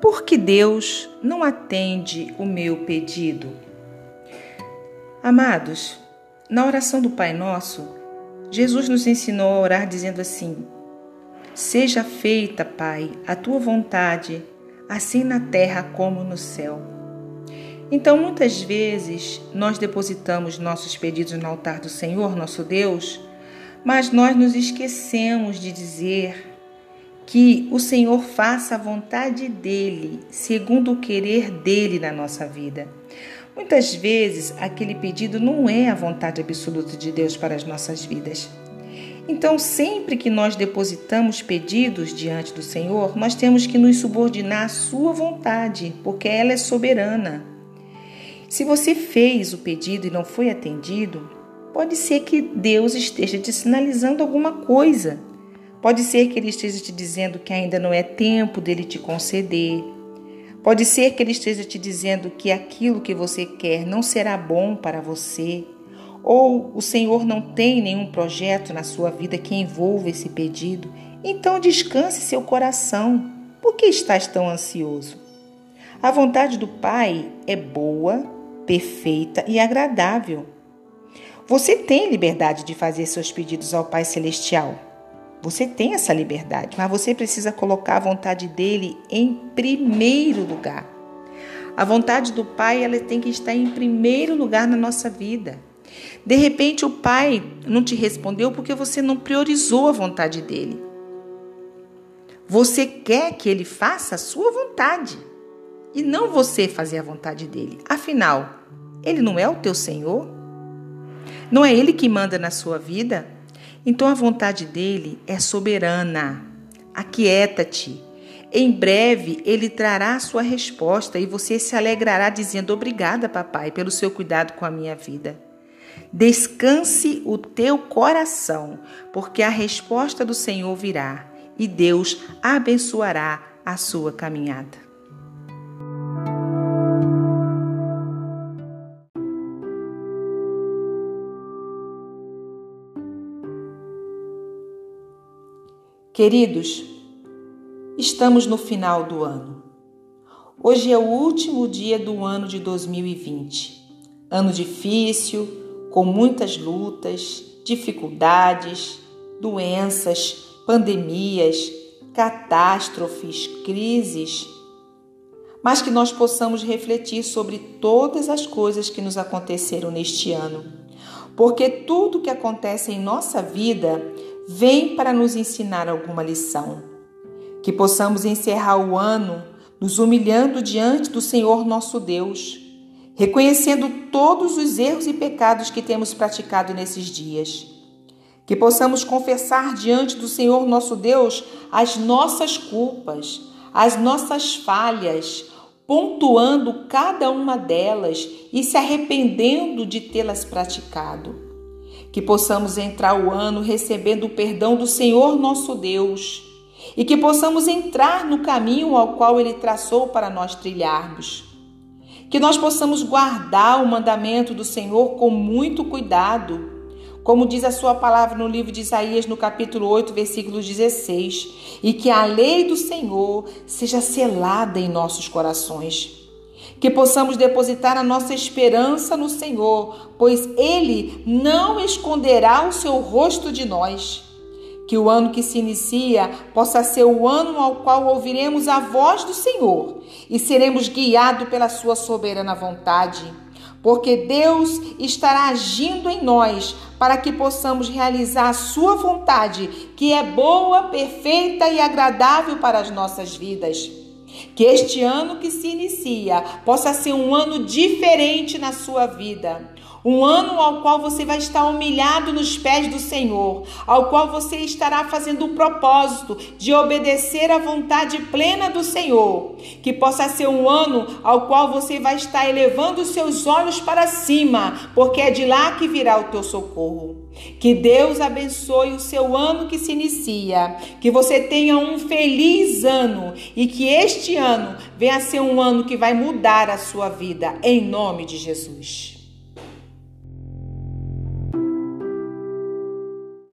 Por que Deus não atende o meu pedido? Amados, na oração do Pai Nosso, Jesus nos ensinou a orar dizendo assim: Seja feita, Pai, a tua vontade, assim na terra como no céu. Então, muitas vezes, nós depositamos nossos pedidos no altar do Senhor, nosso Deus, mas nós nos esquecemos de dizer que o Senhor faça a vontade dele, segundo o querer dele na nossa vida. Muitas vezes aquele pedido não é a vontade absoluta de Deus para as nossas vidas. Então, sempre que nós depositamos pedidos diante do Senhor, nós temos que nos subordinar à Sua vontade, porque ela é soberana. Se você fez o pedido e não foi atendido, pode ser que Deus esteja te sinalizando alguma coisa. Pode ser que ele esteja te dizendo que ainda não é tempo dele te conceder. Pode ser que ele esteja te dizendo que aquilo que você quer não será bom para você. Ou o Senhor não tem nenhum projeto na sua vida que envolva esse pedido. Então descanse seu coração. Por que estás tão ansioso? A vontade do Pai é boa, perfeita e agradável. Você tem liberdade de fazer seus pedidos ao Pai Celestial. Você tem essa liberdade, mas você precisa colocar a vontade dele em primeiro lugar. A vontade do Pai, ela tem que estar em primeiro lugar na nossa vida. De repente, o Pai não te respondeu porque você não priorizou a vontade dele. Você quer que ele faça a sua vontade e não você fazer a vontade dele. Afinal, ele não é o teu Senhor? Não é ele que manda na sua vida? Então a vontade dele é soberana. Aquieta-te. Em breve ele trará a sua resposta e você se alegrará dizendo: Obrigada, papai, pelo seu cuidado com a minha vida. Descanse o teu coração, porque a resposta do Senhor virá e Deus abençoará a sua caminhada. Queridos, estamos no final do ano. Hoje é o último dia do ano de 2020. Ano difícil, com muitas lutas, dificuldades, doenças, pandemias, catástrofes, crises. Mas que nós possamos refletir sobre todas as coisas que nos aconteceram neste ano. Porque tudo que acontece em nossa vida vem para nos ensinar alguma lição. Que possamos encerrar o ano nos humilhando diante do Senhor nosso Deus, reconhecendo todos os erros e pecados que temos praticado nesses dias. Que possamos confessar diante do Senhor nosso Deus as nossas culpas, as nossas falhas, pontuando cada uma delas e se arrependendo de tê-las praticado que possamos entrar o ano recebendo o perdão do Senhor nosso Deus e que possamos entrar no caminho ao qual Ele traçou para nós trilharmos. Que nós possamos guardar o mandamento do Senhor com muito cuidado, como diz a Sua palavra no livro de Isaías, no capítulo 8, versículo 16, e que a lei do Senhor seja selada em nossos corações que possamos depositar a nossa esperança no Senhor, pois Ele não esconderá o seu rosto de nós. Que o ano que se inicia possa ser o ano ao qual ouviremos a voz do Senhor e seremos guiados pela Sua soberana vontade, porque Deus estará agindo em nós para que possamos realizar a Sua vontade, que é boa, perfeita e agradável para as nossas vidas. Que este ano que se inicia possa ser um ano diferente na sua vida. Um ano ao qual você vai estar humilhado nos pés do Senhor, ao qual você estará fazendo o propósito de obedecer à vontade plena do Senhor. Que possa ser um ano ao qual você vai estar elevando os seus olhos para cima, porque é de lá que virá o teu socorro. Que Deus abençoe o seu ano que se inicia, que você tenha um feliz ano e que este ano venha a ser um ano que vai mudar a sua vida, em nome de Jesus.